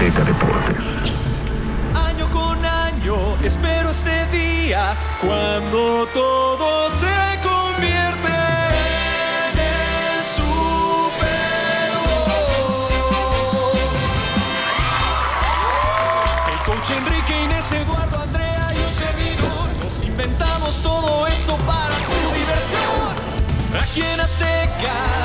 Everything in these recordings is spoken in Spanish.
Azteca Deportes. Año con año espero este día cuando todo se convierte en el Super. El coach Enrique Inés Eduardo Andrea y un servidor nos inventamos todo esto para tu diversión. Aquí en Azteca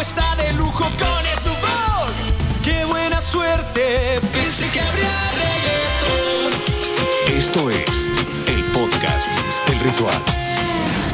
está de lujo con Snoop Dogg. ¡Qué buena suerte! Pensé que habría reggaetón. Esto es el podcast del ritual.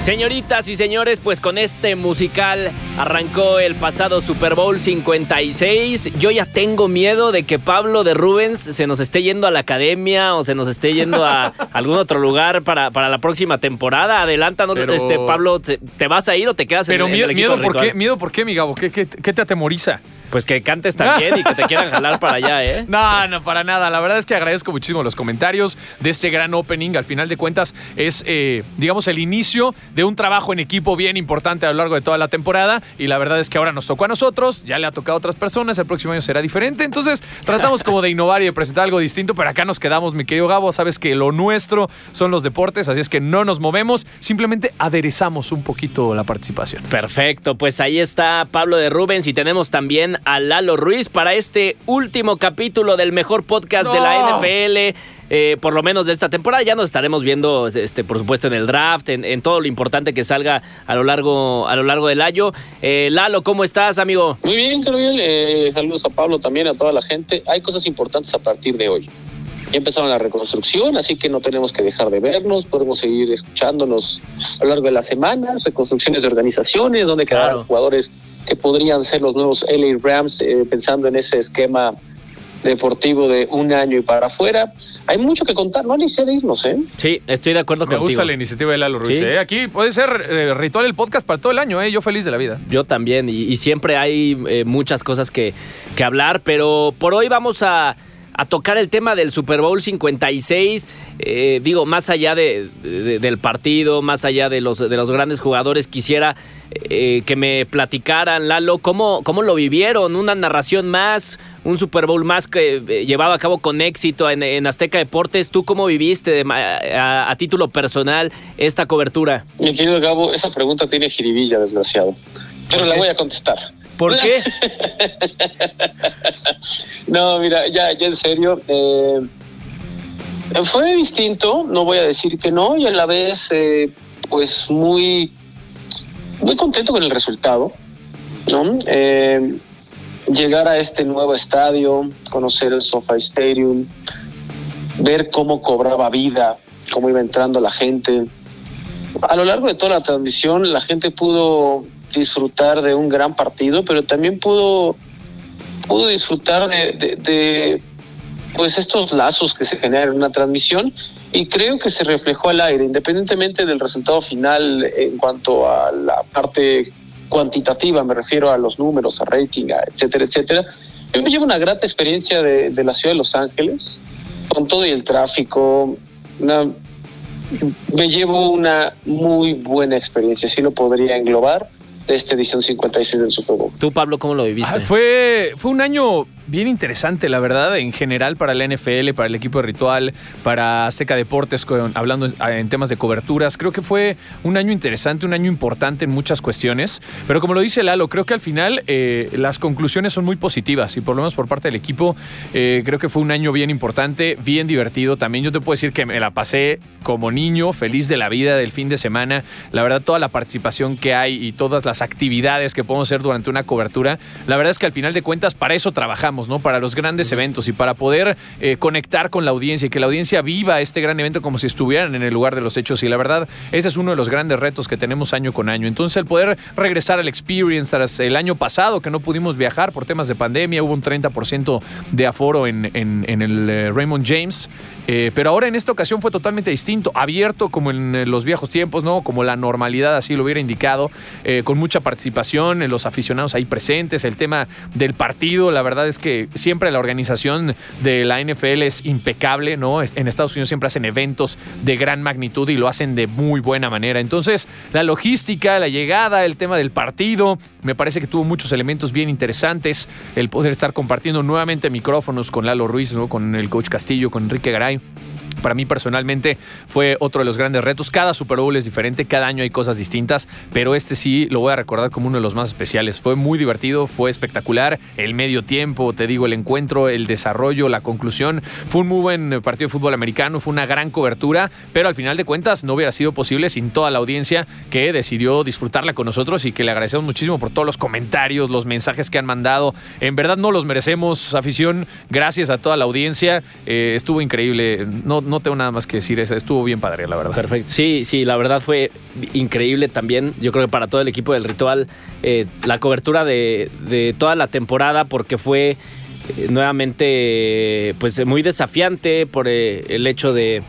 Señoritas y señores, pues con este musical arrancó el pasado Super Bowl 56. Yo ya tengo miedo de que Pablo de Rubens se nos esté yendo a la academia o se nos esté yendo a algún otro lugar para, para la próxima temporada. Adelántanos, Pero- este, Pablo, ¿te, te vas a ir o te quedas en- Pero en, miedo, el equipo miedo ¿por qué? ¿Miedo por qué, mi Gabo? ¿Qué, qué, qué te atemoriza? Pues que cantes también y que te quieran jalar para allá, ¿eh? No, no, para nada. La verdad es que agradezco muchísimo los comentarios de este gran opening. Al final de cuentas, es, eh, digamos, el inicio de un trabajo en equipo bien importante a lo largo de toda la temporada. Y la verdad es que ahora nos tocó a nosotros, ya le ha tocado a otras personas, el próximo año será diferente. Entonces, tratamos como de innovar y de presentar algo distinto, pero acá nos quedamos, mi querido Gabo. Sabes que lo nuestro son los deportes, así es que no nos movemos, simplemente aderezamos un poquito la participación. Perfecto, pues ahí está Pablo de Rubens y tenemos también a Lalo Ruiz para este último capítulo del mejor podcast de la. NFL. eh, por lo menos de esta temporada. Ya nos estaremos viendo, este, por supuesto, en el draft, en, en todo lo importante que salga a lo largo, a lo largo del año. Eh, Lalo, ¿cómo estás, amigo? Muy bien, Gabriel. Eh, saludos a Pablo también, a toda la gente. Hay cosas importantes a partir de hoy. Ya empezaron la reconstrucción, así que no tenemos que dejar de vernos, podemos seguir escuchándonos a lo largo de la semana, reconstrucciones de organizaciones, donde quedarán Claro. jugadores que podrían ser los nuevos LA Rams, eh, pensando en ese esquema deportivo de un año y para afuera. Hay mucho que contar, no ni sé de irnos, ¿eh? Sí, estoy de acuerdo Me contigo. gusta la iniciativa de Lalo Ruiz. Sí. ¿eh? Aquí puede ser eh, ritual el podcast para todo el año. ¿eh? Yo feliz de la vida. Yo también, y, y siempre hay eh, muchas cosas que, que hablar, pero por hoy vamos a, a tocar el tema del Super Bowl 56. eh, digo, más allá de, de- del partido, más allá de los, de los grandes jugadores, quisiera eh, que me platicaran, Lalo, cómo, cómo lo vivieron, una narración más, un Super Bowl más que eh, llevado a cabo con éxito en, en Azteca Deportes. ¿Tú cómo viviste de ma- a, a título personal esta cobertura? Mi querido Gabo, esa pregunta tiene jiribilla, desgraciado. Pero la voy a contestar. ¿Por qué? No, mira, ya, ya en serio. eh, fue distinto, no voy a decir que no, y a la vez, eh, pues muy, muy contento con el resultado, ¿no? Eh, llegar a este nuevo estadio, conocer el SoFi Stadium, ver cómo cobraba vida, cómo iba entrando la gente. A lo largo de toda la transmisión, la gente pudo disfrutar de un gran partido, pero también pudo pudo disfrutar de, pues estos lazos que se generan en una transmisión y creo que se reflejó al aire, independientemente del resultado final en cuanto a la parte cuantitativa, me refiero a los números, a rating, etcétera, etcétera. Yo me llevo una grata experiencia de, la ciudad de Los Ángeles, con todo y el tráfico. me llevo una muy buena experiencia, así lo podría englobar, de esta edición 56 del Super Bowl. ¿Tú, Pablo, cómo lo viviste? Ah, fue, fue un año bien interesante, la verdad, en general para la NFL, para el equipo de Ritual, para Azteca Deportes, hablando en, en temas de coberturas. Creo que fue un año interesante, un año importante en muchas cuestiones. Pero como lo dice Lalo, creo que al final eh, las conclusiones son muy positivas y por lo menos por parte del equipo, eh, creo que fue un año bien importante, bien divertido. También yo te puedo decir que me la pasé como niño, feliz de la vida del fin de semana. La verdad, toda la participación que hay y todas las actividades que podemos hacer durante una cobertura, la verdad es que al final de cuentas para eso trabajamos, ¿no? Para los grandes eventos y para poder eh, conectar con la audiencia y que la audiencia viva este gran evento como si estuvieran en el lugar de los hechos. Y la verdad, ese es uno de los grandes retos que tenemos año con año. Entonces, el poder regresar al experience tras el año pasado que no pudimos viajar por temas de pandemia, hubo un 30% de aforo en, en- en el eh, Raymond James. Eh, pero ahora en esta ocasión fue totalmente distinto, abierto como en eh, los viejos tiempos, ¿no? Como la normalidad así lo hubiera indicado, eh, con mucha participación, los aficionados ahí presentes, el tema del partido, la verdad es que siempre la organización de la NFL es impecable, ¿no? En Estados Unidos siempre hacen eventos de gran magnitud y lo hacen de muy buena manera. Entonces, la logística, la llegada, el tema del partido, me parece que tuvo muchos elementos bien interesantes, el poder estar compartiendo nuevamente micrófonos con Lalo Ruiz, ¿no? Con el coach Castillo, con Enrique Garay Bye. Para mí personalmente fue otro de los grandes retos. Cada Super Bowl es diferente, cada año hay cosas distintas, pero este sí lo voy a recordar como uno de los más especiales. Fue muy divertido, fue espectacular. El medio tiempo, te digo, el encuentro, el desarrollo, la conclusión. Fue un muy buen partido de fútbol americano, fue una gran cobertura, pero al final de cuentas no hubiera sido posible sin toda la audiencia que decidió disfrutarla con nosotros y que le agradecemos muchísimo por todos los comentarios, los mensajes que han mandado. En verdad no los merecemos, afición. Gracias a toda la audiencia. Eh, estuvo increíble. No, no tengo nada más que decir, estuvo bien padre, la verdad. Perfecto. Sí, sí, la verdad fue increíble también. Yo creo que para todo el equipo del ritual, eh, la cobertura de, toda la temporada, porque fue eh, nuevamente pues muy desafiante por eh, el hecho de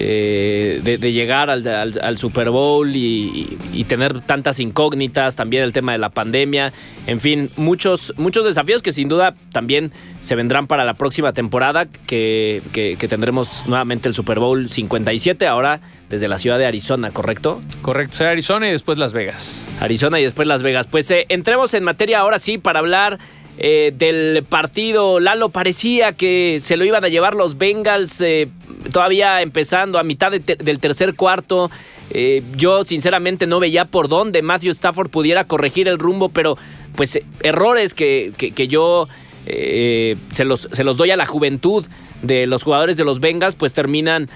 eh, de, llegar al, Super Bowl y, tener tantas incógnitas, también el tema de la pandemia, en fin, muchos, muchos desafíos que sin duda también se vendrán para la próxima temporada, que, tendremos nuevamente el Super Bowl 57, ahora desde la ciudad de Arizona, ¿correcto? Correcto, sea Arizona y después Las Vegas. Arizona y después Las Vegas. Pues eh, entremos en materia ahora sí para hablar eh, del partido. Lalo parecía que se lo iban a llevar los Bengals eh, todavía empezando a mitad del tercer cuarto. Eh, yo sinceramente no veía por dónde Matthew Stafford pudiera corregir el rumbo, pero pues errores que, yo se, los, se los doy a la juventud de los jugadores de los Bengals, pues terminan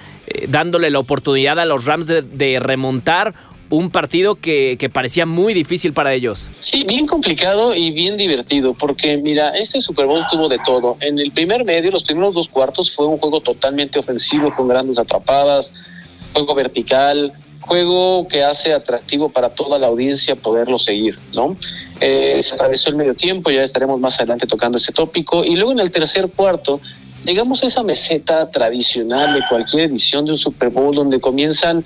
dándole la oportunidad a los Rams de remontar un partido que, parecía muy difícil para ellos. Sí, bien complicado y bien divertido, porque mira, este Super Bowl tuvo de todo. En el primer medio, los primeros dos cuartos, fue un juego totalmente ofensivo, con grandes atrapadas, juego vertical, juego que hace atractivo para toda la audiencia poderlo seguir, ¿no? Eh, se atravesó el medio tiempo, ya estaremos más adelante tocando ese tópico, y luego en el tercer cuarto, llegamos a esa meseta tradicional de cualquier edición de un Super Bowl donde comienzan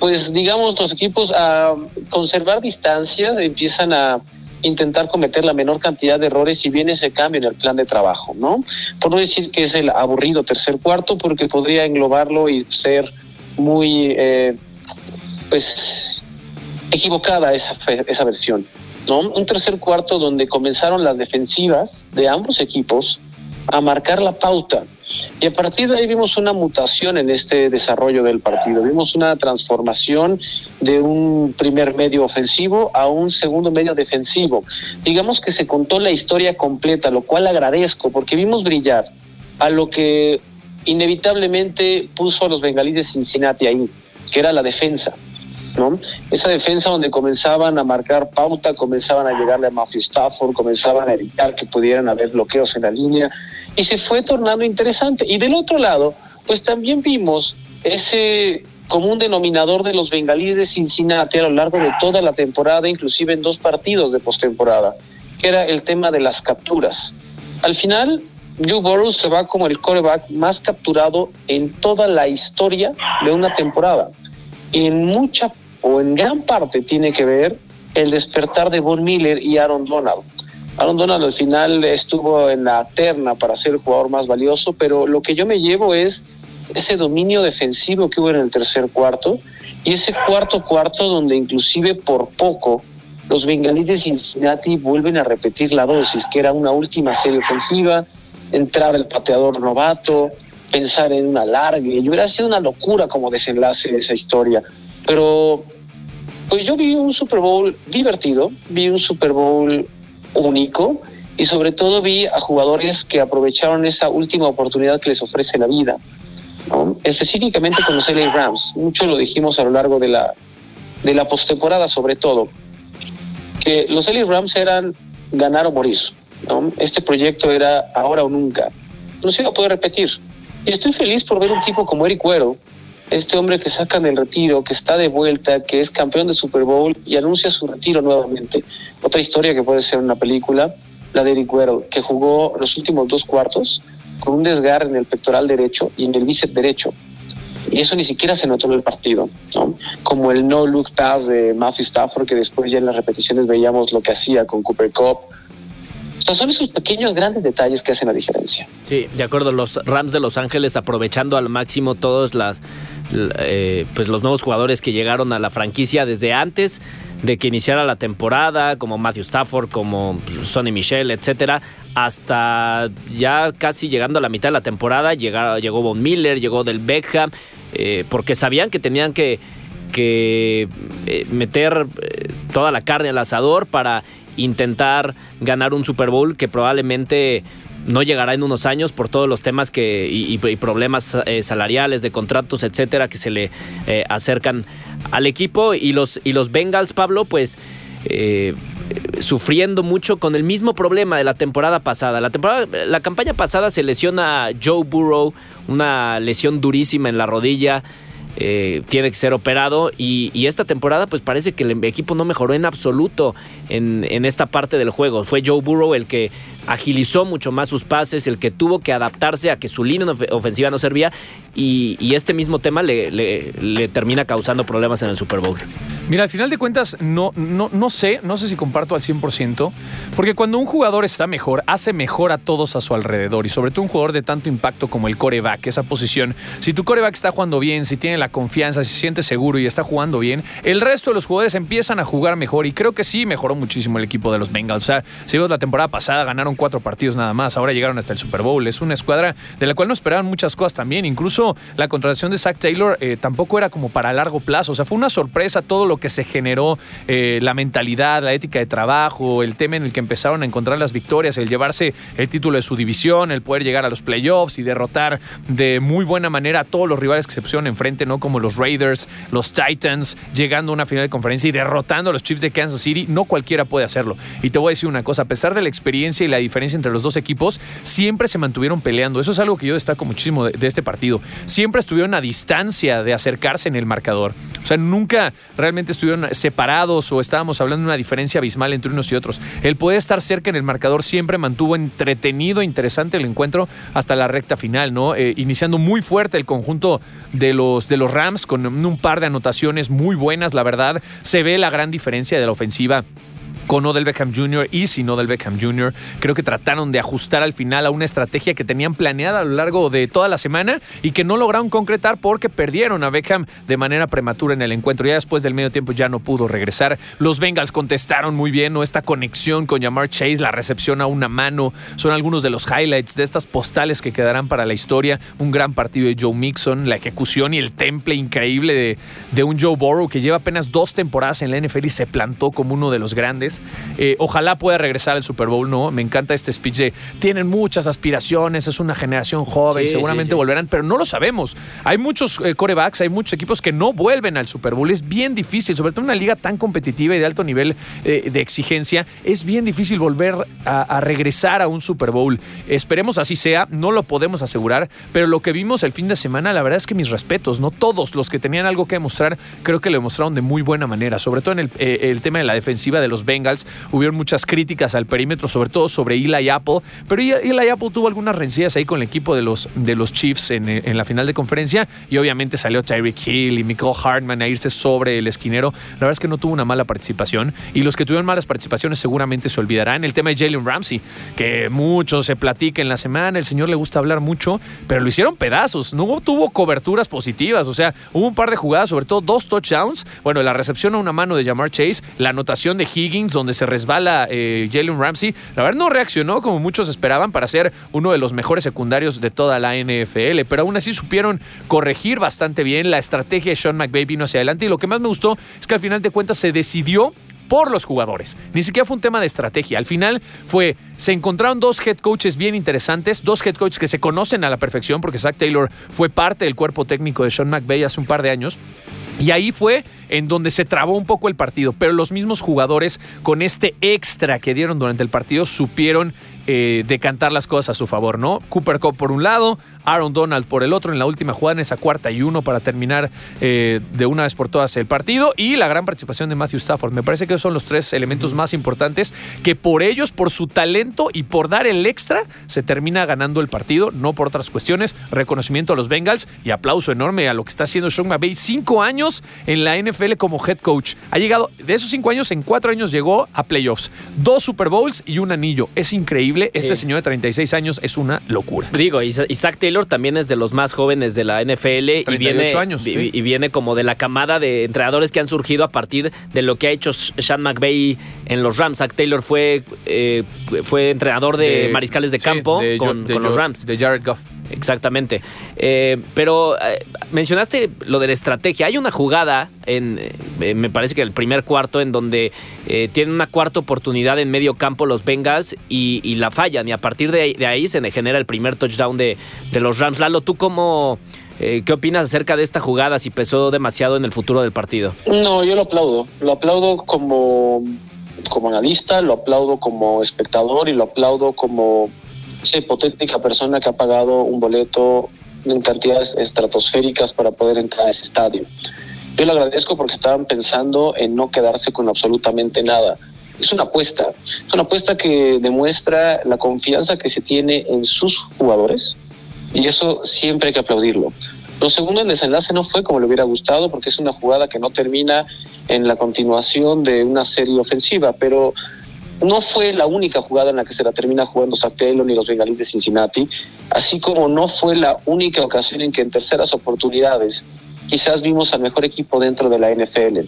pues digamos los equipos a conservar distancias, empiezan a intentar cometer la menor cantidad de errores si viene ese cambio en el plan de trabajo, ¿no? Por no decir que es el aburrido tercer cuarto, porque podría englobarlo y ser muy, eh, pues, equivocada esa, esa versión, ¿no? Un tercer cuarto donde comenzaron las defensivas de ambos equipos a marcar la pauta y a partir de ahí vimos una mutación en este desarrollo del partido. Vimos una transformación de un primer medio ofensivo a un segundo medio defensivo. Digamos que se contó la historia completa, lo cual agradezco porque vimos brillar a lo que inevitablemente puso a los bengalíes de Cincinnati ahí, que era la defensa. Esa defensa donde comenzaban a marcar pauta, comenzaban a llegarle a Matthew Stafford, comenzaban a evitar que pudieran haber bloqueos en la línea y se fue tornando interesante. Y del otro lado, pues también vimos ese común denominador de los bengalíes de Cincinnati a lo largo de toda la temporada, inclusive en dos partidos de postemporada, que era el tema de las capturas. Al final, Joe Burrow se va como el coreback más capturado en toda la historia de una temporada. Y en mucha o en gran parte tiene que ver el despertar de Von Miller y Aaron Donald. Aaron Donald al final estuvo en la terna para ser el jugador más valioso, pero lo que yo me llevo es ese dominio defensivo que hubo en el tercer cuarto y ese cuarto cuarto donde inclusive por poco los bengalíes de Cincinnati vuelven a repetir la dosis, que era una última serie ofensiva, entrar el pateador novato, pensar en una larga, y hubiera sido una locura como desenlace esa historia. Pero pues yo vi un Super Bowl divertido, vi un Super Bowl único y sobre todo vi a jugadores que aprovecharon esa última oportunidad que les ofrece la vida. Específicamente con los LA Rams, mucho lo dijimos a lo largo de la, de la postemporada sobre todo, que los LA Rams eran ganar o morir. Este proyecto era ahora o nunca. No se iba a poder repetir. Y estoy feliz por ver un tipo como Eric Cuero, este hombre que saca del retiro, que está de vuelta, que es campeón de Super Bowl y anuncia su retiro nuevamente. Otra historia que puede ser una película, la de Eric Guerrero, que jugó los últimos dos cuartos con un desgarre en el pectoral derecho y en el bíceps derecho. Y eso ni siquiera se notó en el partido. Como el no look pass de Matthew Stafford, que después ya en las repeticiones veíamos lo que hacía con Cooper Cup. Son esos pequeños, grandes detalles que hacen la diferencia. Sí, de acuerdo. Los Rams de Los Ángeles aprovechando al máximo todos las, eh, pues los nuevos jugadores que llegaron a la franquicia desde antes de que iniciara la temporada, como Matthew Stafford, como Sonny Michel, etcétera, hasta ya casi llegando a la mitad de la temporada, llegó Von Miller, llegó Del Beckham, eh, porque sabían que tenían que, que eh, meter toda la carne al asador para intentar ganar un Super Bowl que probablemente no llegará en unos años por todos los temas que y, problemas salariales de contratos etcétera que se le acercan al equipo y los, y los Bengals, Pablo, pues eh, sufriendo mucho con el mismo problema de la temporada pasada. La, temporada, la campaña pasada se lesiona Joe Burrow, una lesión durísima en la rodilla. Eh, tiene que ser operado y, esta temporada pues parece que el equipo no mejoró en absoluto en, en, esta parte del juego. Fue Joe Burrow el que agilizó mucho más sus pases, el que tuvo que adaptarse a que su línea ofensiva no servía y, este mismo tema le, termina causando problemas en el Super Bowl. Mira, al final de cuentas, no, no, no sé, no sé si comparto al 100%, porque cuando un jugador está mejor, hace mejor a todos a su alrededor y sobre todo un jugador de tanto impacto como el coreback, esa posición. Si tu coreback está jugando bien, si tiene la confianza, si se siente seguro y está jugando bien, el resto de los jugadores empiezan a jugar mejor y creo que sí mejoró muchísimo el equipo de los Bengals. O sea, si la temporada pasada ganaron cuatro partidos nada más, ahora llegaron hasta el Super Bowl. Es una escuadra de la cual no esperaban muchas cosas también. Incluso la contratación de Zach Taylor eh, tampoco era como para largo plazo. O sea, fue una sorpresa todo lo que se generó, eh, la mentalidad, la ética de trabajo, el tema en el que empezaron a encontrar las victorias, el llevarse el título de su división, el poder llegar a los playoffs y derrotar de muy buena manera a todos los rivales que se enfrente, ¿no? Como los Raiders, los Titans, llegando a una final de conferencia y derrotando a los Chiefs de Kansas City. No cualquiera puede hacerlo. Y te voy a decir una cosa, a pesar de la experiencia y la diferencia entre los dos equipos, siempre se mantuvieron peleando. Eso es algo que yo destaco muchísimo de, este partido. Siempre estuvieron a distancia de acercarse en el marcador. O sea, nunca realmente estuvieron separados o estábamos hablando de una diferencia abismal entre unos y otros. El poder estar cerca en el marcador siempre mantuvo entretenido, interesante el encuentro hasta la recta final, ¿no? Eh, iniciando muy fuerte el conjunto de los, de los Rams con un par de anotaciones muy buenas, la verdad. Se ve la gran diferencia de la ofensiva con Odell Beckham Jr. y sin Odell Beckham Jr. Creo que trataron de ajustar al final a una estrategia que tenían planeada a lo largo de toda la semana y que no lograron concretar porque perdieron a Beckham de manera prematura en el encuentro. Ya después del medio tiempo ya no pudo regresar. Los Bengals contestaron muy bien, ¿no? Esta conexión con Jamar Chase, la recepción a una mano, son algunos de los highlights de estas postales que quedarán para la historia. Un gran partido de Joe Mixon, la ejecución y el temple increíble de, de un Joe Burrow que lleva apenas dos temporadas en la NFL y se plantó como uno de los grandes. Eh, ojalá pueda regresar al Super Bowl, ¿no? Me encanta este speech de tienen muchas aspiraciones, es una generación joven, seguramente volverán, pero no lo sabemos. Hay muchos eh, corebacks, hay muchos equipos que no vuelven al Super Bowl. Es bien difícil, sobre todo en una liga tan competitiva y de alto nivel eh, de exigencia, es bien difícil volver a, regresar a un Super Bowl. Esperemos así sea, no lo podemos asegurar, pero lo que vimos el fin de semana, la verdad es que mis respetos, ¿no? Todos los que tenían algo que demostrar, creo que lo demostraron de muy buena manera, sobre todo en el, el tema de la defensiva de los Bengals Hubieron muchas críticas al perímetro, sobre todo sobre Eli Apple, pero Eli Apple tuvo algunas rencillas ahí con el equipo de los, de los Chiefs en, en la final de conferencia y obviamente salió Tyreek Hill y Michael Hartman a irse sobre el esquinero. La verdad es que no tuvo una mala participación y los que tuvieron malas participaciones seguramente se olvidarán. El tema de Jalen Ramsey, que mucho se platica en la semana, el señor le gusta hablar mucho, pero lo hicieron pedazos, no tuvo coberturas positivas, o sea, hubo un par de jugadas, sobre todo dos touchdowns, bueno, la recepción a una mano de Jamar Chase, la anotación de Higgins, donde se resbala eh, Jalen Ramsey, la verdad no reaccionó como muchos esperaban para ser uno de los mejores secundarios de toda la NFL, pero aún así supieron corregir bastante bien. La estrategia de Sean McVay vino hacia adelante y lo que más me gustó es que al final de cuentas se decidió por los jugadores. Ni siquiera fue un tema de estrategia. Al final fue, se encontraron dos head coaches bien interesantes, dos head coaches que se conocen a la perfección, porque Zach Taylor fue parte del cuerpo técnico de Sean McVay hace un par de años. Y ahí fue en donde se trabó un poco el partido, pero los mismos jugadores con este extra que dieron durante el partido supieron eh, decantar las cosas a su favor, ¿no? Cooper Cup por un lado, Aaron Donald por el otro en la última jugada en esa cuarta y uno para terminar eh, de una vez por todas el partido y la gran participación de Matthew Stafford. Me parece que esos son los tres elementos más importantes que por ellos, por su talento y por dar el extra, se termina ganando el partido, no por otras cuestiones. Reconocimiento a los Bengals y aplauso enorme a lo que está haciendo Sean McVay. Cinco años en la NFL como head coach. Ha llegado, de esos cinco años, en cuatro años llegó a playoffs. Dos Super Bowls y un anillo. Es increíble. Este señor de 36 años es una locura. Digo, Isaac Taylor también es de los más jóvenes de la NFL y viene, años, y, viene como de la camada de entrenadores que han surgido a partir de lo que ha hecho Sean McVay en los Rams. Zach Taylor fue, eh, fue entrenador de, mariscales de campo con, los Rams. De Jared Goff. Exactamente. Eh, pero eh, mencionaste lo de la estrategia. Hay una jugada en, me parece que el primer cuarto, en donde tienen una cuarta oportunidad en medio campo los Bengals y, la fallan. Y a partir de, ahí se genera el primer touchdown de, de los Rams. Lalo, ¿tú cómo, eh, ¿Qué opinas acerca de esta jugada? Si pesó demasiado en el futuro del partido. No, yo lo aplaudo. Lo aplaudo como, como analista, lo aplaudo como espectador y lo aplaudo como esa hipotética persona que ha pagado un boleto en cantidades estratosféricas para poder entrar a ese estadio. Yo le agradezco porque estaban pensando en no quedarse con absolutamente nada. Es una apuesta, es una apuesta que demuestra la confianza que se tiene en sus jugadores, y eso siempre hay que aplaudirlo. Lo segundo, el desenlace no fue como le hubiera gustado porque es una jugada que no termina en la continuación de una serie ofensiva, pero no fue la única jugada en la que se la termina jugando Taylor ni los Bengalíes de Cincinnati, así como no fue la única ocasión en que en terceras oportunidades quizás vimos al mejor equipo dentro de la NFL.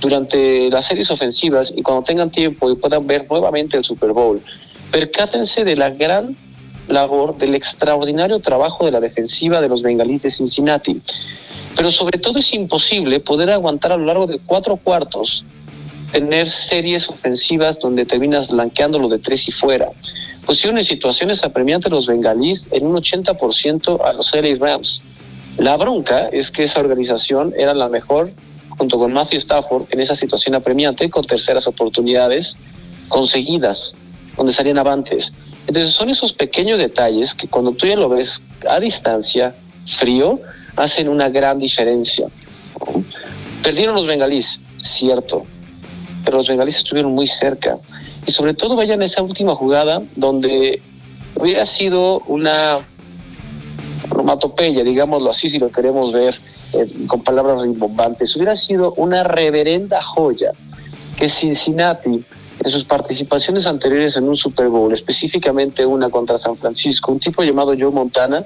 Durante las series ofensivas y cuando tengan tiempo y puedan ver nuevamente el Super Bowl, percátense de la gran labor del extraordinario trabajo de la defensiva de los bengalíes de Cincinnati. Pero sobre todo es imposible poder aguantar a lo largo de cuatro cuartos tener series ofensivas donde terminas blanqueándolo de tres y fuera. Pusieron en situaciones apremiantes los bengalíes en un 80% a los LA Rams. La bronca es que esa organización era la mejor, junto con Matthew Stafford, en esa situación apremiante, con terceras oportunidades conseguidas, donde salían avantes. Entonces son esos pequeños detalles que cuando tú ya lo ves a distancia, frío, hacen una gran diferencia. Perdieron los bengalíes, cierto, pero los bengalíes estuvieron muy cerca. Y sobre todo vayan a esa última jugada donde hubiera sido una romatopeya, digámoslo así, si lo queremos ver eh, con palabras rimbombantes, hubiera sido una reverenda joya que Cincinnati en sus participaciones anteriores en un Super Bowl, específicamente una contra San Francisco, un tipo llamado Joe Montana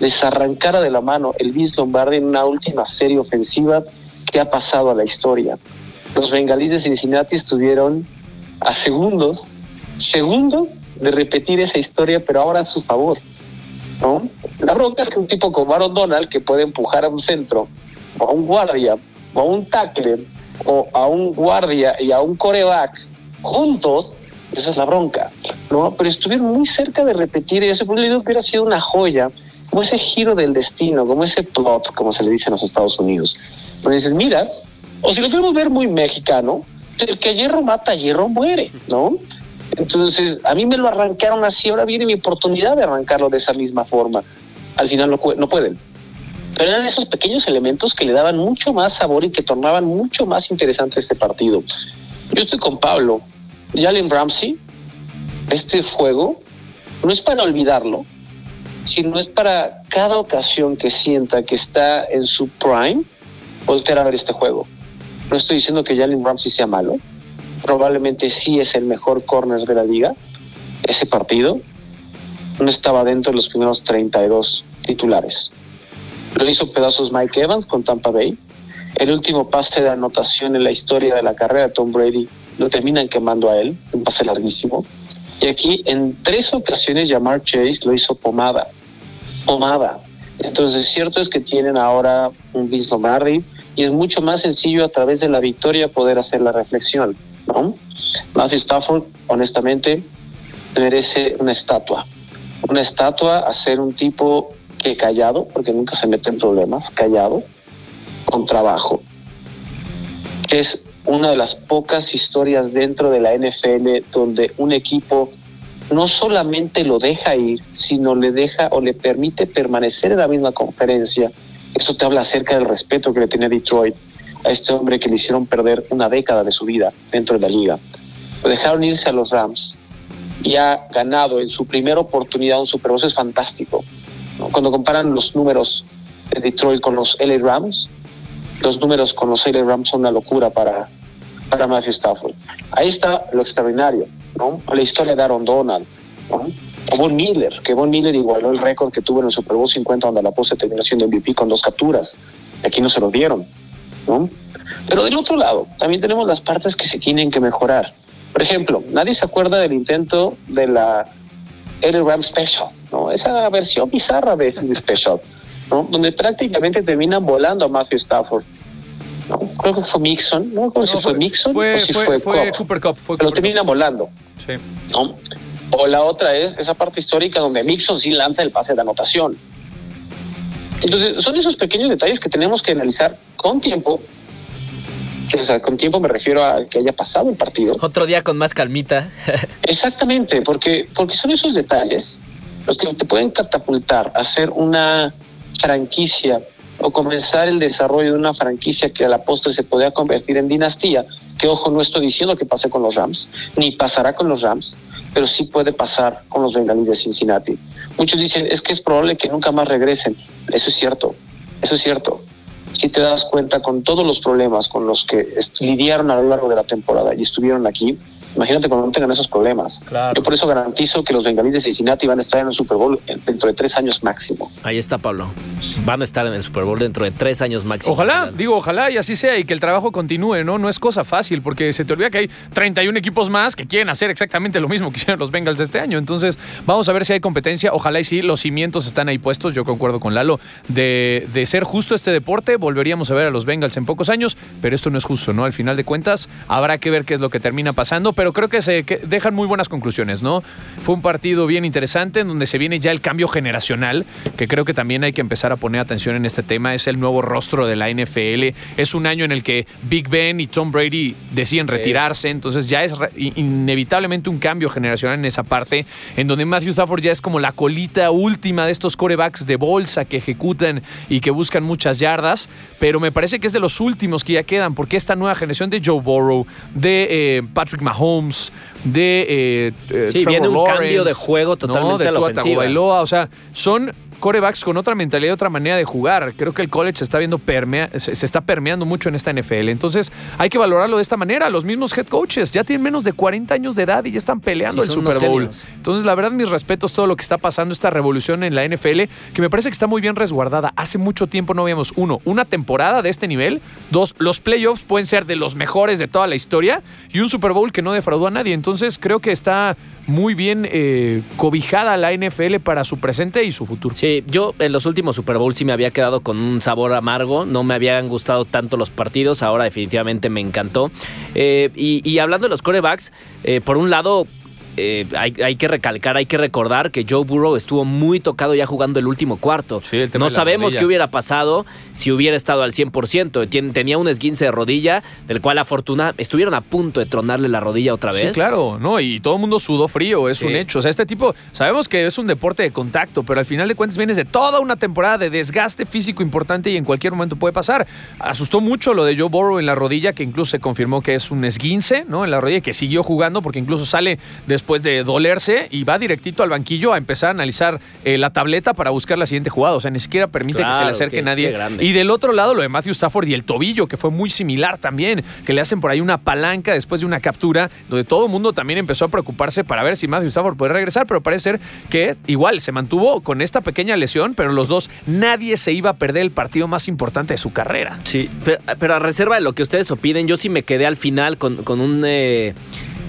les arrancara de la mano el Vince Lombardi en una última serie ofensiva que ha pasado a la historia. Los bengalíes de Cincinnati estuvieron a segundos, segundos de repetir esa historia, pero ahora a su favor. La bronca es que un tipo como Aaron Donald, que puede empujar a un centro, o a un guardia, o a un tackle, o a un guardia y a un coreback, juntos, esa es la bronca, ¿no? Pero estuvieron muy cerca de repetir eso, porque que hubiera sido una joya, como ese giro del destino, como ese plot, como se le dice en los Estados Unidos. Pero dices, mira, o si lo queremos ver muy mexicano, el que hierro mata, hierro muere, ¿no? Entonces, a mí me lo arrancaron así, ahora viene mi oportunidad de arrancarlo de esa misma forma. Al final no, pueden. Pero eran esos pequeños elementos que le daban mucho más sabor y que tornaban mucho más interesante este partido. Yo estoy con Pablo. Jalen Ramsey, este juego no es para olvidarlo, sino es para cada ocasión que sienta que está en su prime, volver a ver este juego. No estoy diciendo que Jalen Ramsey sea malo, probablemente sí es el mejor corner de la liga. Ese partido no estaba dentro de los primeros 32 titulares. Lo hizo pedazos Mike Evans con Tampa Bay. El último pase de anotación en la historia de la carrera de Tom Brady lo terminan quemando a él, un pase larguísimo. Y aquí en tres ocasiones Jamar Chase lo hizo pomada, pomada. Entonces cierto es que tienen ahora un Vince Lombardi y es mucho más sencillo a través de la victoria poder hacer la reflexión. Matthew Stafford, honestamente, merece una estatua. Una estatua a ser un tipo que callado, porque nunca se mete en problemas, callado, con trabajo, que es una de las pocas historias dentro de la NFL donde un equipo no solamente lo deja ir, sino le deja o le permite permanecer en la misma conferencia. Eso te habla acerca del respeto que le tenía Detroit a este hombre que le hicieron perder una década de su vida dentro de la liga. Dejaron irse a los Rams y ha ganado en su primera oportunidad un Super Bowl. Es fantástico. Cuando comparan los números de Detroit con los LA Rams, los números con los LA Rams son una locura para, para Matthew Stafford. Ahí está lo extraordinario, ¿no? La historia de Aaron Donald, ¿no? O Von Miller, que Von Miller igualó el récord que tuvo en el Super Bowl 50, donde la pose terminó siendo MVP con dos capturas. Aquí no se lo dieron, ¿no? Pero del otro lado, también tenemos las partes que se tienen que mejorar. Por ejemplo, nadie se acuerda del intento de la LA Ram Special, ¿no? Esa versión bizarra de, de Special, ¿no? Donde prácticamente terminan volando a Matthew Stafford. ¿no? Creo que fue Mixon, no creo si fue, Mixon fue, o si fue, fue, Cobb. Cooper Cup. Fue Pero Cooper terminan volando, Cup. Sí. ¿no? O la otra es esa parte histórica donde Mixon sí lanza el pase de anotación. Entonces, son esos pequeños detalles que tenemos que analizar con tiempo. O sea, con tiempo me refiero a que haya pasado el partido. Otro día con más calmita. Exactamente, porque, porque son esos detalles los que te pueden catapultar a ser una franquicia o comenzar el desarrollo de una franquicia que a la postre se podría convertir en dinastía, que ojo, no estoy diciendo que pase con los Rams, ni pasará con los Rams, pero sí puede pasar con los Bengalíes de Cincinnati. Muchos dicen, es que es probable que nunca más regresen. Eso es cierto, eso es cierto. Si te das cuenta con todos los problemas con los que lidiaron a lo largo de la temporada y estuvieron aquí, imagínate cuando no tengan esos problemas. Claro. Yo por eso garantizo que los Bengalíes de Cincinnati van a estar en el Super Bowl en- dentro de tres años máximo. Ahí está, Pablo. Van a estar en el Super Bowl dentro de tres años máximo. Ojalá, digo, ojalá y así sea y que el trabajo continúe, ¿no? No es cosa fácil porque se te olvida que hay 31 equipos más que quieren hacer exactamente lo mismo que hicieron los Bengals este año. Entonces, vamos a ver si hay competencia. Ojalá y sí, los cimientos están ahí puestos. Yo concuerdo con Lalo. De, de ser justo este deporte, volveríamos a ver a los Bengals en pocos años, pero esto no es justo, ¿no? Al final de cuentas, habrá que ver qué es lo que termina pasando, pero creo que se que dejan muy buenas conclusiones, ¿no? Fue un partido bien interesante en donde se viene ya el cambio generacional, que creo que también hay que empezar a poner atención en este tema. Es el nuevo rostro de la NFL. Es un año en el que Big Ben y Tom Brady deciden retirarse, entonces ya es inevitablemente un cambio generacional en esa parte, en donde Matthew Stafford ya es como la colita última de estos corebacks de bolsa que ejecutan y que buscan muchas yardas, pero me parece que es de los últimos que ya quedan, porque esta nueva generación de Joe Burrow, de eh, Patrick Mahomes, de eh, eh, Sí, Trevor viene un Lawrence, cambio de juego ¿no? totalmente de a la ofensiva. O sea, son corebacks con otra mentalidad, otra manera de jugar. Creo que el college se está viendo permea- se, se está permeando mucho en esta NFL. Entonces, hay que valorarlo de esta manera. Los mismos head coaches ya tienen menos de 40 años de edad y ya están peleando Sí, el Super Bowl. genios. Entonces, la verdad, mis respetos todo lo que está pasando, esta revolución en la NFL, que me parece que está muy bien resguardada. Hace mucho tiempo no habíamos, uno, una temporada de este nivel, dos, los playoffs pueden ser de los mejores de toda la historia y un Super Bowl que no defraudó a nadie. Entonces, creo que está muy bien eh, cobijada la NFL para su presente y su futuro. Sí, yo en los últimos Super Bowl sí me había quedado con un sabor amargo, no me habían gustado tanto los partidos, ahora definitivamente me encantó. Eh, y, y hablando de los corebacks, eh, por un lado... eh, hay, hay que recalcar, hay que recordar que Joe Burrow estuvo muy tocado ya jugando el último cuarto. Sí, el tema no la sabemos qué hubiera pasado si hubiera estado al 100%. Tien- tenía un esguince de rodilla, del cual afortuna estuvieron a punto de tronarle la rodilla otra vez. Sí, claro, no, y todo el mundo sudó frío, es Sí. un hecho. O sea, este tipo, sabemos que es un deporte de contacto, pero al final de cuentas vienes de toda una temporada de desgaste físico importante y en cualquier momento puede pasar. Asustó mucho lo de Joe Burrow en la rodilla, que incluso se confirmó que es un esguince, ¿no? En la rodilla, y que siguió jugando porque incluso sale después de dolerse y va directito al banquillo a empezar a analizar eh, la tableta para buscar la siguiente jugada. O sea, ni siquiera permite que se le acerque qué- nadie. qué. Y del otro lado, lo de Matthew Stafford y el tobillo, que fue muy similar también, que le hacen por ahí una palanca después de una captura, donde todo el mundo también empezó a preocuparse para ver si Matthew Stafford puede regresar, pero parece ser que igual se mantuvo con esta pequeña lesión, pero los dos, nadie se iba a perder el partido más importante de su carrera. Sí, pero, pero a reserva de lo que ustedes opinen, yo sí me quedé al final con, con un... eh,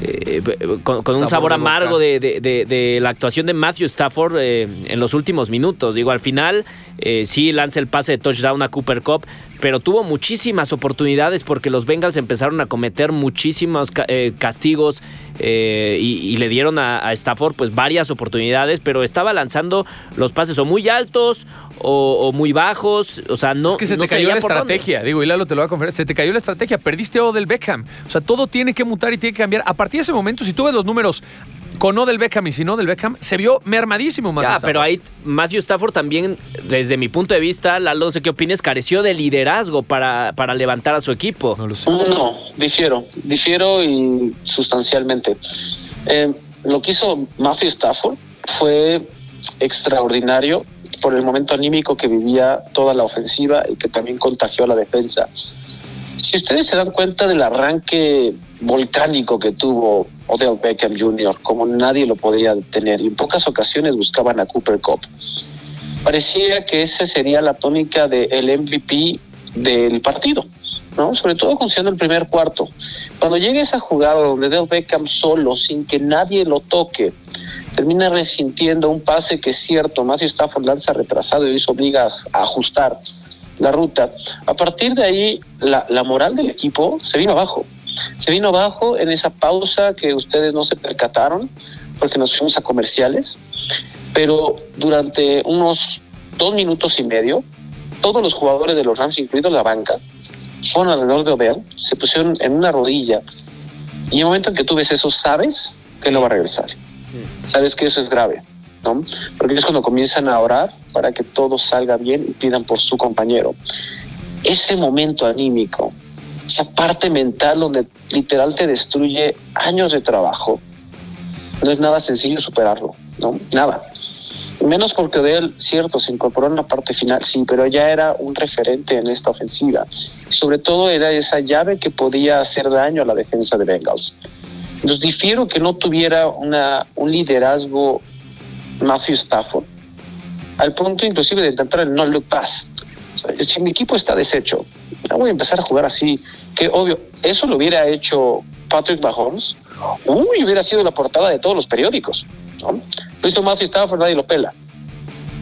eh, con, con un Sabor amargo de, de- de- de la actuación de Matthew Stafford eh, en los últimos minutos. Digo, al final eh, sí lanza el pase de touchdown a Cooper Cup, pero tuvo muchísimas oportunidades porque los Bengals empezaron a cometer muchísimos ca- castigos eh, y, le dieron a, Stafford pues varias oportunidades, pero estaba lanzando los pases o muy altos o, muy bajos, o sea, no Es que se te cayó la estrategia, digo, y Lalo te lo va a confirmar, se te cayó la estrategia, perdiste a Odell Beckham, o sea, todo tiene que mutar y tiene que cambiar. A partir de ese momento, si tú ves los números con del Beckham y si no del Beckham, se vio mermadísimo más. pero ahí Matthew Stafford también, desde mi punto de vista, Lalo, no sé qué opines, careció de liderazgo para, para levantar a su equipo. No lo sé. No, difiero, difiero y sustancialmente. Eh, lo que hizo Matthew Stafford fue extraordinario por el momento anímico que vivía toda la ofensiva y que también contagió a la defensa. Si ustedes se dan cuenta del arranque volcánico que tuvo Odell Beckham Jr., como nadie lo podía detener, y en pocas ocasiones buscaban a Cooper Cup. Parecía que esa sería la tónica del MVP del partido, ¿no? Sobre todo considerando el primer cuarto. Cuando llega esa jugada donde Odell Beckham solo, sin que nadie lo toque, termina resintiendo un pase que es cierto, Matthew Stafford lanza retrasado y eso obliga a ajustar la ruta. A partir de ahí, la, la moral del equipo se vino abajo. Se vino abajo en esa pausa que ustedes no se percataron porque nos fuimos a comerciales, pero durante unos dos minutos y medio, todos los jugadores de los Rams, incluido la banca, fueron alrededor de Odell, se pusieron en una rodilla y en el momento en que tú ves eso, sabes que no va a regresar. Mm. Sabes que eso es grave, ¿no? Porque es cuando comienzan a orar para que todo salga bien y pidan por su compañero. Ese momento anímico esa parte mental donde literal te destruye años de trabajo. No es nada sencillo superarlo, ¿no? Nada. Menos porque de él, cierto, se incorporó en la parte final, sí, pero ya era un referente en esta ofensiva. Sobre todo era esa llave que podía hacer daño a la defensa de Bengals. Entonces difiero que no tuviera una, un liderazgo Matthew Stafford, al punto inclusive de intentar el no-look pass. si mi equipo está deshecho, voy a empezar a jugar así. Que obvio, eso lo hubiera hecho Patrick Mahomes. Uy, hubiera sido la portada de todos los periódicos. ¿no? Luis Matthew Stafford nadie lo pela.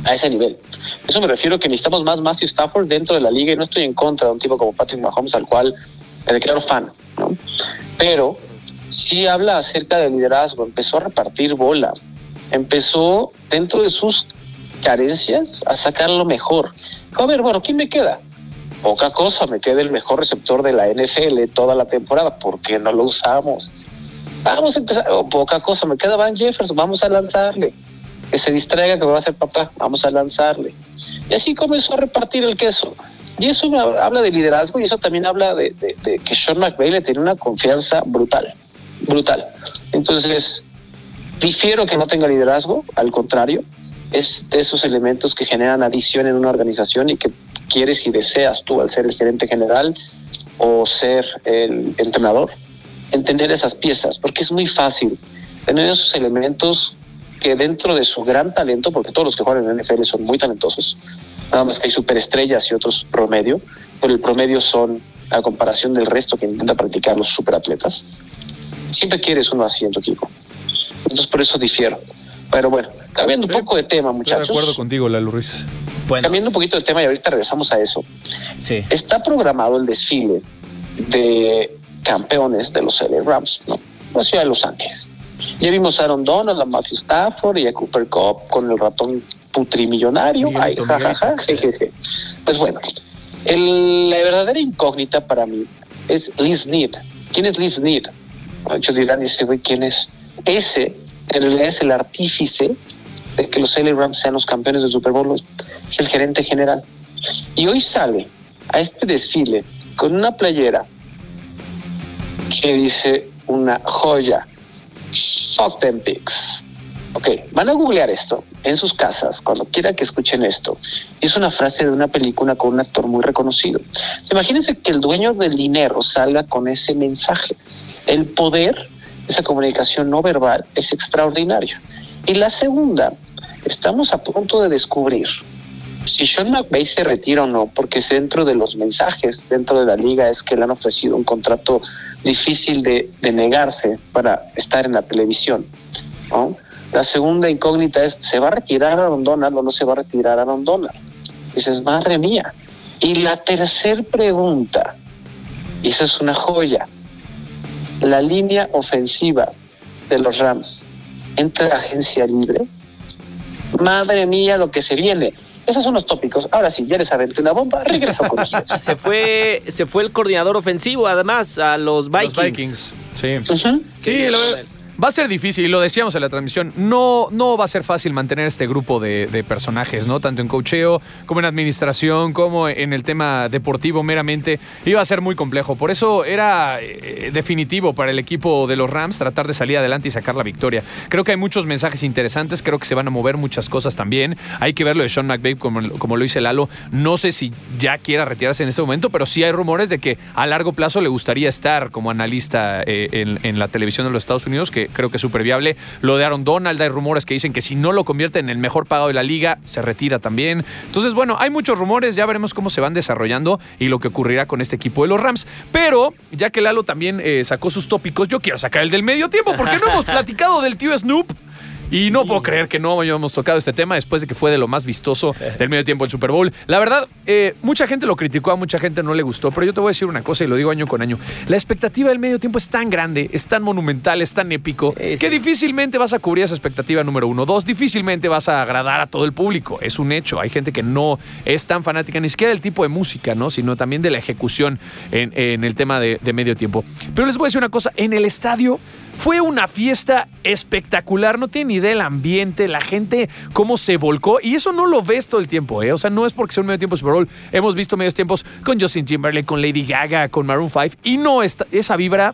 A ese nivel. Eso me refiero que necesitamos más Matthew Stafford dentro de la liga y no estoy en contra de un tipo como Patrick Mahomes al cual me declaro fan. ¿no? Pero sí habla acerca del liderazgo. Empezó a repartir bola. Empezó dentro de sus carencias a sacar lo mejor. A ver, bueno, ¿quién me queda? poca cosa, me queda el mejor receptor de la NFL toda la temporada, ¿por qué no lo usamos? Vamos a empezar, oh, poca cosa, me queda Van Jefferson, vamos a lanzarle. Que se distraiga, que va a hacer papá, vamos a lanzarle. Y así comenzó a repartir el queso. Y eso habla de liderazgo y eso también habla de, que Sean McVay le tiene una confianza brutal, brutal. Entonces, difiero que no tenga liderazgo, al contrario, es de esos elementos que generan adición en una organización y que quieres y deseas tú al ser el gerente general o ser el entrenador, en tener esas piezas, porque es muy fácil tener esos elementos que dentro de su gran talento, porque todos los que juegan en la NFL son muy talentosos, nada más que hay superestrellas y otros promedio, pero el promedio son a comparación del resto que intenta practicar los superatletas. Siempre quieres uno así en tu equipo. Entonces por eso difiero. Pero bueno, cambiando un poco de tema, muchachos. Estoy de acuerdo contigo, Lalo Ruiz. Cambiando un poquito de tema y ahorita regresamos a eso. Sí. Está programado el desfile de campeones de los LA Rams, ¿no? La ciudad de Los Ángeles. Ya vimos a Aaron Donald, a Matthew Stafford y a Cooper Cup con el ratón putrimillonario. Ay, jajaja, jejeje. Pues bueno, la verdadera incógnita para mí es Liz Need. ¿Quién es Liz Need? Muchos dirán, ese güey, ¿quién es? Ese en realidad es el artífice de que los LA Rams sean los campeones del Super Bowl, es el gerente general. Y hoy sale a este desfile con una playera que dice una joya, pigs. Ok, van a googlear esto en sus casas cuando quiera que escuchen esto. Es una frase de una película con un actor muy reconocido. Imagínense que el dueño del dinero salga con ese mensaje. El poder, esa comunicación no verbal, es extraordinario. Y la segunda estamos a punto de descubrir si Sean McVay se retira o no, porque dentro de los mensajes dentro de la liga es que le han ofrecido un contrato difícil de, negarse para estar en la televisión. La segunda incógnita es, ¿se va a retirar a Donald o no se va a retirar a Donald? Dices, madre mía. Y la tercera pregunta, y esa es una joya, la línea ofensiva de los Rams entra agencia libre, madre mía lo que se viene. Esos son los tópicos. Ahora sí, ya les aventé una bomba, regreso con ustedes. Se fue, se fue el coordinador ofensivo, además, a los Vikings. Los Vikings. Sí. Sí, lo- va a ser difícil, y lo decíamos en la transmisión, no, no va a ser fácil mantener este grupo de, personajes, ¿no? Tanto en cocheo, como en administración, como en el tema deportivo meramente. Iba a ser muy complejo. Por eso era eh, definitivo para el equipo de los Rams tratar de salir adelante y sacar la victoria. Creo que hay muchos mensajes interesantes, creo que se van a mover muchas cosas también. Hay que ver lo de Sean McVay, como, como lo dice Lalo. No sé si ya quiera retirarse en este momento, pero sí hay rumores de que a largo plazo le gustaría estar como analista eh, en, en la televisión de los Estados Unidos, que creo que es súper viable. Lo de Aaron Donald, hay rumores que dicen que si no lo convierte en el mejor pagado de la liga, se retira también. Entonces, bueno, hay muchos rumores, ya veremos cómo se van desarrollando y lo que ocurrirá con este equipo de los Rams. Pero, ya que Lalo también eh, sacó sus tópicos, yo quiero sacar el del medio tiempo, porque no hemos platicado del tío Snoop. Y no puedo creer que no hayamos tocado este tema después de que fue de lo más vistoso del medio tiempo del Super Bowl. La verdad, eh, mucha gente lo criticó, a mucha gente no le gustó, pero yo te voy a decir una cosa y lo digo año con año. La expectativa del medio tiempo es tan grande, es tan monumental, es tan épico, Sí, sí. que difícilmente vas a cubrir esa expectativa número uno. Dos, difícilmente vas a agradar a todo el público. Es un hecho. Hay gente que no es tan fanática ni siquiera del tipo de música, ¿no? Sino también de la ejecución en, en el tema de, de medio tiempo. Pero les voy a decir una cosa, en el estadio fue una fiesta espectacular, no tienen idea del ambiente, la gente cómo se volcó y eso no lo ves todo el tiempo, ¿eh? O sea, no es porque sea un medio tiempo Super Bowl, hemos visto medios tiempos con Justin Timberlake, con Lady Gaga, con Maroon 5 y no está, esa vibra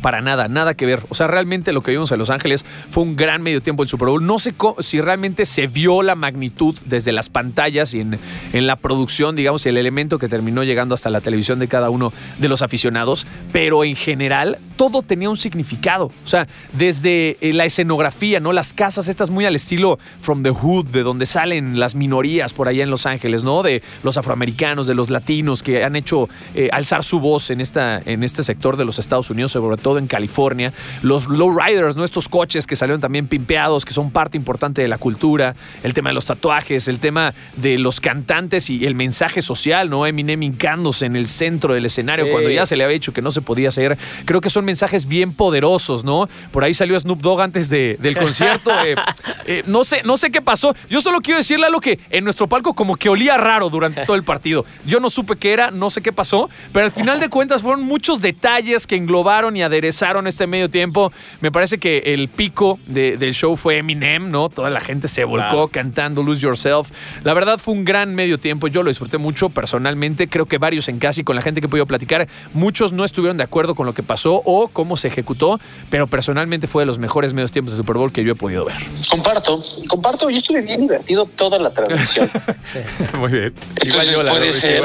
para nada, nada que ver. O sea, realmente lo que vimos en Los Ángeles fue un gran medio tiempo del Super Bowl. No sé si realmente se vio la magnitud desde las pantallas y en, en la producción, digamos, y el elemento que terminó llegando hasta la televisión de cada uno de los aficionados, pero en general todo tenía un significado. O sea, desde eh, la escenografía, ¿no? Las casas estas muy al estilo From the Hood, de donde salen las minorías por allá en Los Ángeles, ¿no? De los afroamericanos, de los latinos que han hecho eh, alzar su voz en, esta, en este sector de los Estados Unidos, sobre todo en California. Los lowriders, ¿no? Estos coches que salieron también pimpeados, que son parte importante de la cultura. El tema de los tatuajes, el tema de los cantantes y el mensaje social, ¿no? Eminem hincándose en el centro del escenario Sí. cuando ya se le había dicho que no se podía hacer. Creo que son mensajes bien poderosos, ¿no? Por ahí salió Snoop Dogg antes de- del concierto. eh, eh, no, sé, no sé qué pasó. Yo solo quiero decirle a lo que en nuestro palco como que olía raro durante todo el partido. Yo no supe qué era, no sé qué pasó, pero al final de cuentas fueron muchos detalles que englobaron y aderezaron este medio tiempo. Me parece que el pico de- del show fue Eminem, ¿no? Toda la gente se volcó Claro. cantando Lose Yourself. La verdad fue un gran medio tiempo. Yo lo disfruté mucho personalmente. Creo que varios en casa y con la gente que he podido platicar, muchos no estuvieron de acuerdo con lo que pasó o cómo se ejecutó, pero personalmente fue de los mejores medios tiempos de Super Bowl que yo he podido ver. Comparto, comparto. Yo estuve bien divertido toda la transmisión. Muy bien. Entonces puede ser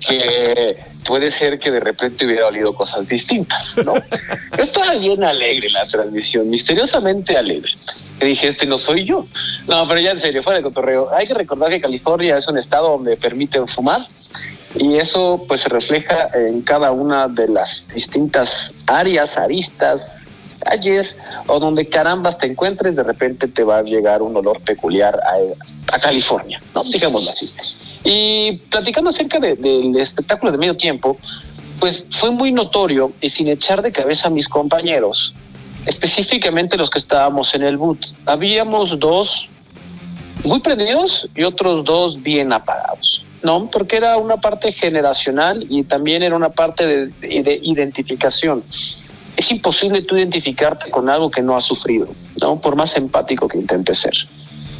que puede ser que de repente hubiera olido cosas distintas, ¿no? Yo estaba bien alegre en la transmisión, misteriosamente alegre. Que dije, este no soy yo. No, pero ya en serio, fuera de cotorreo. Hay que recordar que California es un estado donde permiten fumar y eso pues se refleja en cada una de las distintas áreas, aristas, calles o donde carambas te encuentres, de repente te va a llegar un olor peculiar a, a California, ¿no? Digámoslo así. Y platicando acerca de- del espectáculo de medio tiempo, pues fue muy notorio y sin echar de cabeza a mis compañeros, específicamente los que estábamos en el boot, habíamos dos muy prendidos y otros dos bien apagados. No, porque era una parte generacional y también era una parte de, de- de identificación. Es imposible tú identificarte con algo que no has sufrido, ¿no? Por más empático que intentes ser.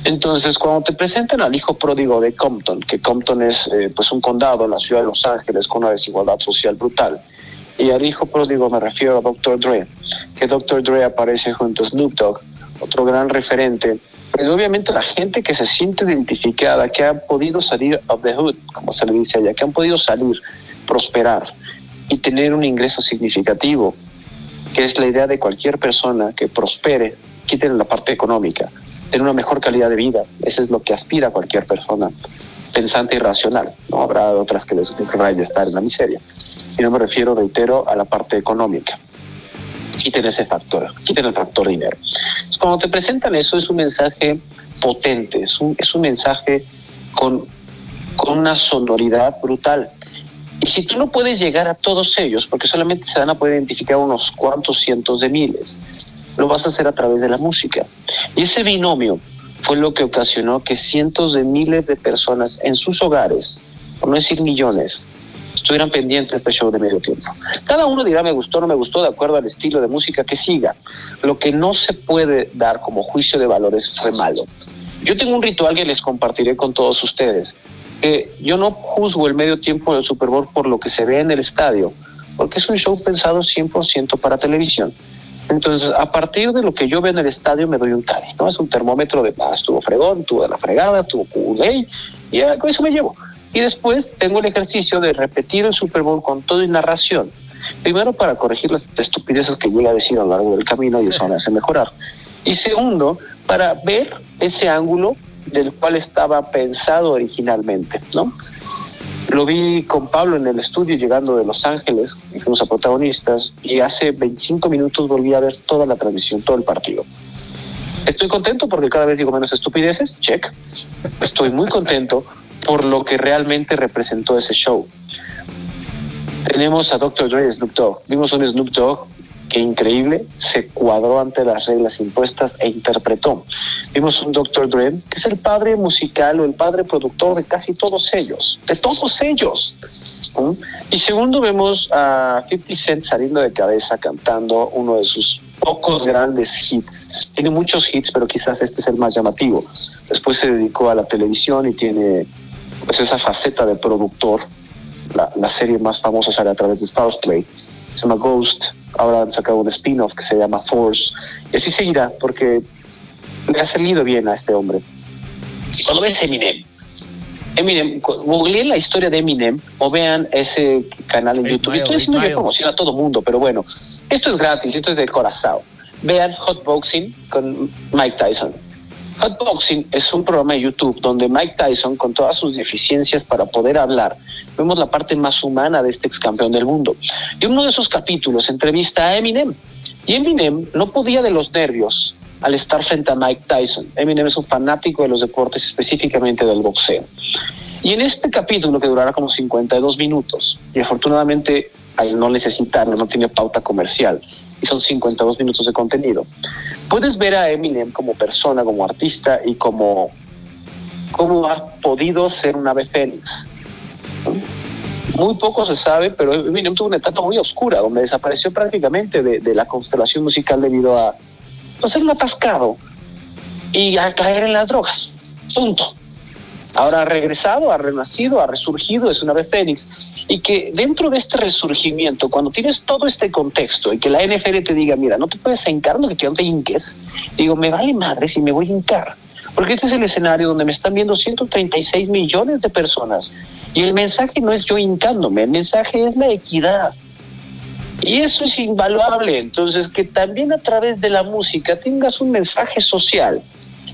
Entonces, cuando te presentan al hijo pródigo de Compton, que Compton es eh, pues un condado en la ciudad de Los Ángeles con una desigualdad social brutal, y al hijo pródigo me refiero a Dr. Dre, que Dr. Dre aparece junto a Snoop Dogg, otro gran referente, pues obviamente la gente que se siente identificada, que ha podido salir of the hood, como se le dice allá, que han podido salir, prosperar y tener un ingreso significativo, que es la idea de cualquier persona que prospere, quiten la parte económica, tener una mejor calidad de vida. Eso es lo que aspira cualquier persona pensante y racional. No habrá otras que les raya estar en la miseria. Y no me refiero, reitero, a la parte económica. Quiten ese factor, quiten el factor dinero. Cuando te presentan eso, es un mensaje potente, es un, es un mensaje con, con una sonoridad brutal. Y si tú no puedes llegar a todos ellos, porque solamente se van a poder identificar unos cuantos cientos de miles, lo vas a hacer a través de la música. Y ese binomio fue lo que ocasionó que cientos de miles de personas en sus hogares, por no decir millones, estuvieran pendientes de este show de medio tiempo. Cada uno dirá me gustó no me gustó de acuerdo al estilo de música que siga. Lo que no se puede dar como juicio de valores fue malo. Yo tengo un ritual que les compartiré con todos ustedes. Que yo no juzgo el medio tiempo del Super Bowl por lo que se ve en el estadio, porque es un show pensado 100% para televisión. Entonces, a partir de lo que yo veo en el estadio, me doy un cáliz, ¿no? Es un termómetro de, ah, estuvo fregón, estuvo de la fregada, estuvo cool, y con eso me llevo. Y después tengo el ejercicio de repetir el Super Bowl con todo y narración. Primero, para corregir las estupideces que yo le decir a lo largo del camino y eso me hace mejorar. Y segundo, para ver ese ángulo del cual estaba pensado originalmente, ¿no? Lo vi con Pablo en el estudio llegando de Los Ángeles, y fuimos a protagonistas, y hace 25 minutos volví a ver toda la transmisión, todo el partido. Estoy contento porque cada vez digo menos estupideces, check. Estoy muy contento por lo que realmente representó ese show. Tenemos a Dr. Dre Snoop Dogg. Vimos un Snoop Dogg increíble se cuadró ante las reglas impuestas e interpretó. Vimos un Dr. Dre, que es el padre musical o el padre productor de casi todos ellos, de todos ellos. Y segundo, vemos a 50 Cent saliendo de cabeza cantando uno de sus pocos grandes hits. Tiene muchos hits, pero quizás este es el más llamativo. Después se dedicó a la televisión y tiene pues esa faceta de productor. La, la serie más famosa sale a través de Star Play. Se llama Ghost ahora han sacado un spin-off que se llama Force, y así seguirá, porque le ha salido bien a este hombre. Cuando ves Eminem, Eminem, googleen la historia de Eminem o vean ese canal en YouTube. Estoy haciendo yo promoción a todo mundo, pero bueno, esto es gratis, esto es de corazón. Vean Hotboxing con Mike Tyson. Hotboxing es un programa de YouTube donde Mike Tyson, con todas sus deficiencias para poder hablar, vemos la parte más humana de este ex campeón del mundo. Y uno de esos capítulos entrevista a Eminem. Y Eminem no podía de los nervios al estar frente a Mike Tyson. Eminem es un fanático de los deportes, específicamente del boxeo. Y en este capítulo, que durará como 52 minutos, y afortunadamente al no necesitarlo, no tiene pauta comercial, y son 52 minutos de contenido, puedes ver a Eminem como persona, como artista y como cómo ha podido ser un ave fénix. Muy poco se sabe, pero Eminem tuvo una etapa muy oscura, donde desapareció prácticamente de, la constelación musical debido a no ser un atascado y a caer en las drogas. Punto. Ahora ha regresado, ha renacido, ha resurgido, es una ave fénix. Y que dentro de este resurgimiento, cuando tienes todo este contexto y que la NFL te diga, mira, no te puedes hincar, no que te hinques, digo, me vale madre si me voy a hincar. Porque este es el escenario donde me están viendo 136 millones de personas. Y el mensaje no es yo hincándome, el mensaje es la equidad. Y eso es invaluable. Entonces, que también a través de la música tengas un mensaje social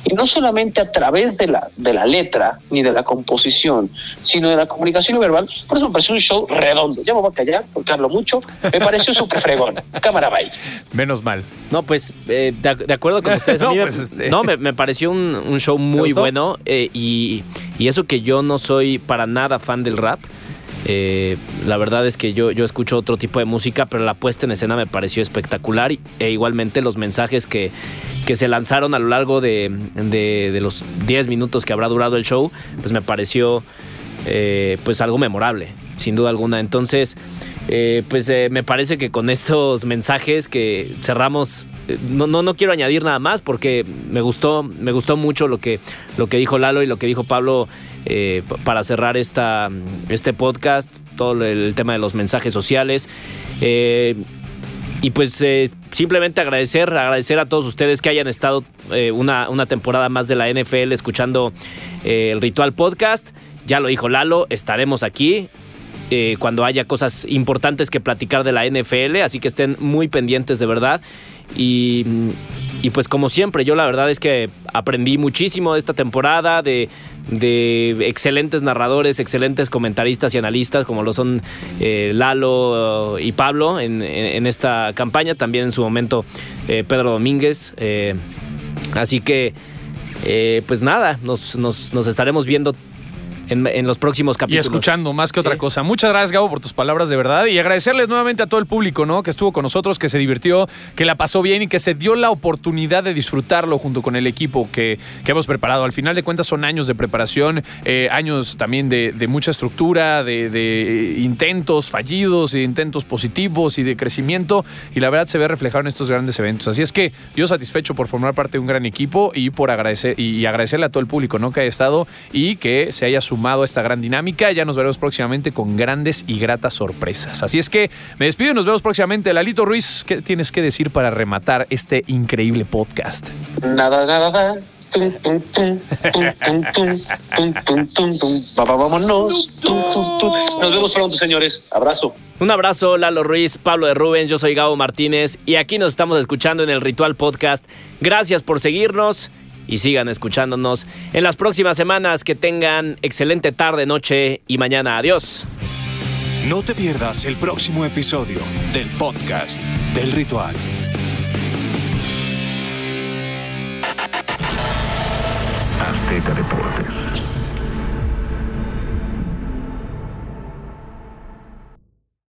y no solamente a través de la, de la letra ni de la composición, sino de la comunicación verbal. Por eso me pareció un show redondo. Ya me voy a callar porque hablo mucho. Me pareció súper fregón. Cámara, bye. Menos mal. No, pues eh, de, acuerdo con ustedes. no, me, pues, este no me, pareció un, show muy bueno eh, y, y eso que yo no soy para nada fan del rap. Eh, la verdad es que yo, yo escucho otro tipo de música, pero la puesta en escena me pareció espectacular e igualmente los mensajes que, que se lanzaron a lo largo de, los 10 minutos que habrá durado el show, pues me pareció eh, pues algo memorable, sin duda alguna. Entonces, eh, pues me parece que con estos mensajes que cerramos, no, no, no, quiero añadir nada más porque me gustó, me gustó mucho lo que, lo que dijo Lalo y lo que dijo Pablo eh, para cerrar esta, este podcast, todo el tema de los mensajes sociales. Eh, y pues eh, simplemente agradecer, agradecer a todos ustedes que hayan estado una, una, temporada más de la NFL escuchando el Ritual Podcast. Ya lo dijo Lalo, estaremos aquí. cuando haya cosas importantes que platicar de la NFL, así que estén muy pendientes de verdad. Y, y pues como siempre, yo la verdad es que aprendí muchísimo de esta temporada, de, de excelentes narradores, excelentes comentaristas y analistas como lo son eh, Lalo y Pablo en, esta campaña, también en su momento eh, Pedro Domínguez. Eh, así que, pues nada, nos, estaremos viendo en, en los próximos Y capítulos. escuchando más que otra Sí. cosa. Muchas gracias, Gabo, por tus palabras de verdad. Y agradecerles nuevamente a todo el público, ¿no? Que estuvo con nosotros, que se divirtió, que la pasó bien y que se dio la oportunidad de disfrutarlo junto con el equipo que, que hemos preparado. Al final de cuentas, son años de preparación, eh, años también de, de mucha estructura, de, de intentos fallidos, de intentos positivos y de crecimiento. Y la verdad se ve reflejado en estos grandes eventos. Así es que yo satisfecho por formar parte de un gran equipo y por agradecer y, y agradecerle a todo el público, ¿no? Que haya estado y que se haya sumado esta gran dinámica. Ya nos veremos próximamente con grandes y gratas sorpresas. Así es que me despido y nos vemos próximamente. Lalito Ruiz, ¿qué tienes que decir para rematar este increíble podcast? Nada, nada, nada. Vámonos. Nos vemos pronto, señores. Abrazo. Un abrazo, Lalo Ruiz, Pablo de Rubens, yo soy Gabo Martínez y aquí nos estamos escuchando en el Ritual Podcast. Gracias por seguirnos y sigan escuchándonos en las próximas semanas. Que tengan excelente tarde, noche y mañana. Adiós. No te pierdas el próximo episodio del podcast del ritual. Azteca Deportes.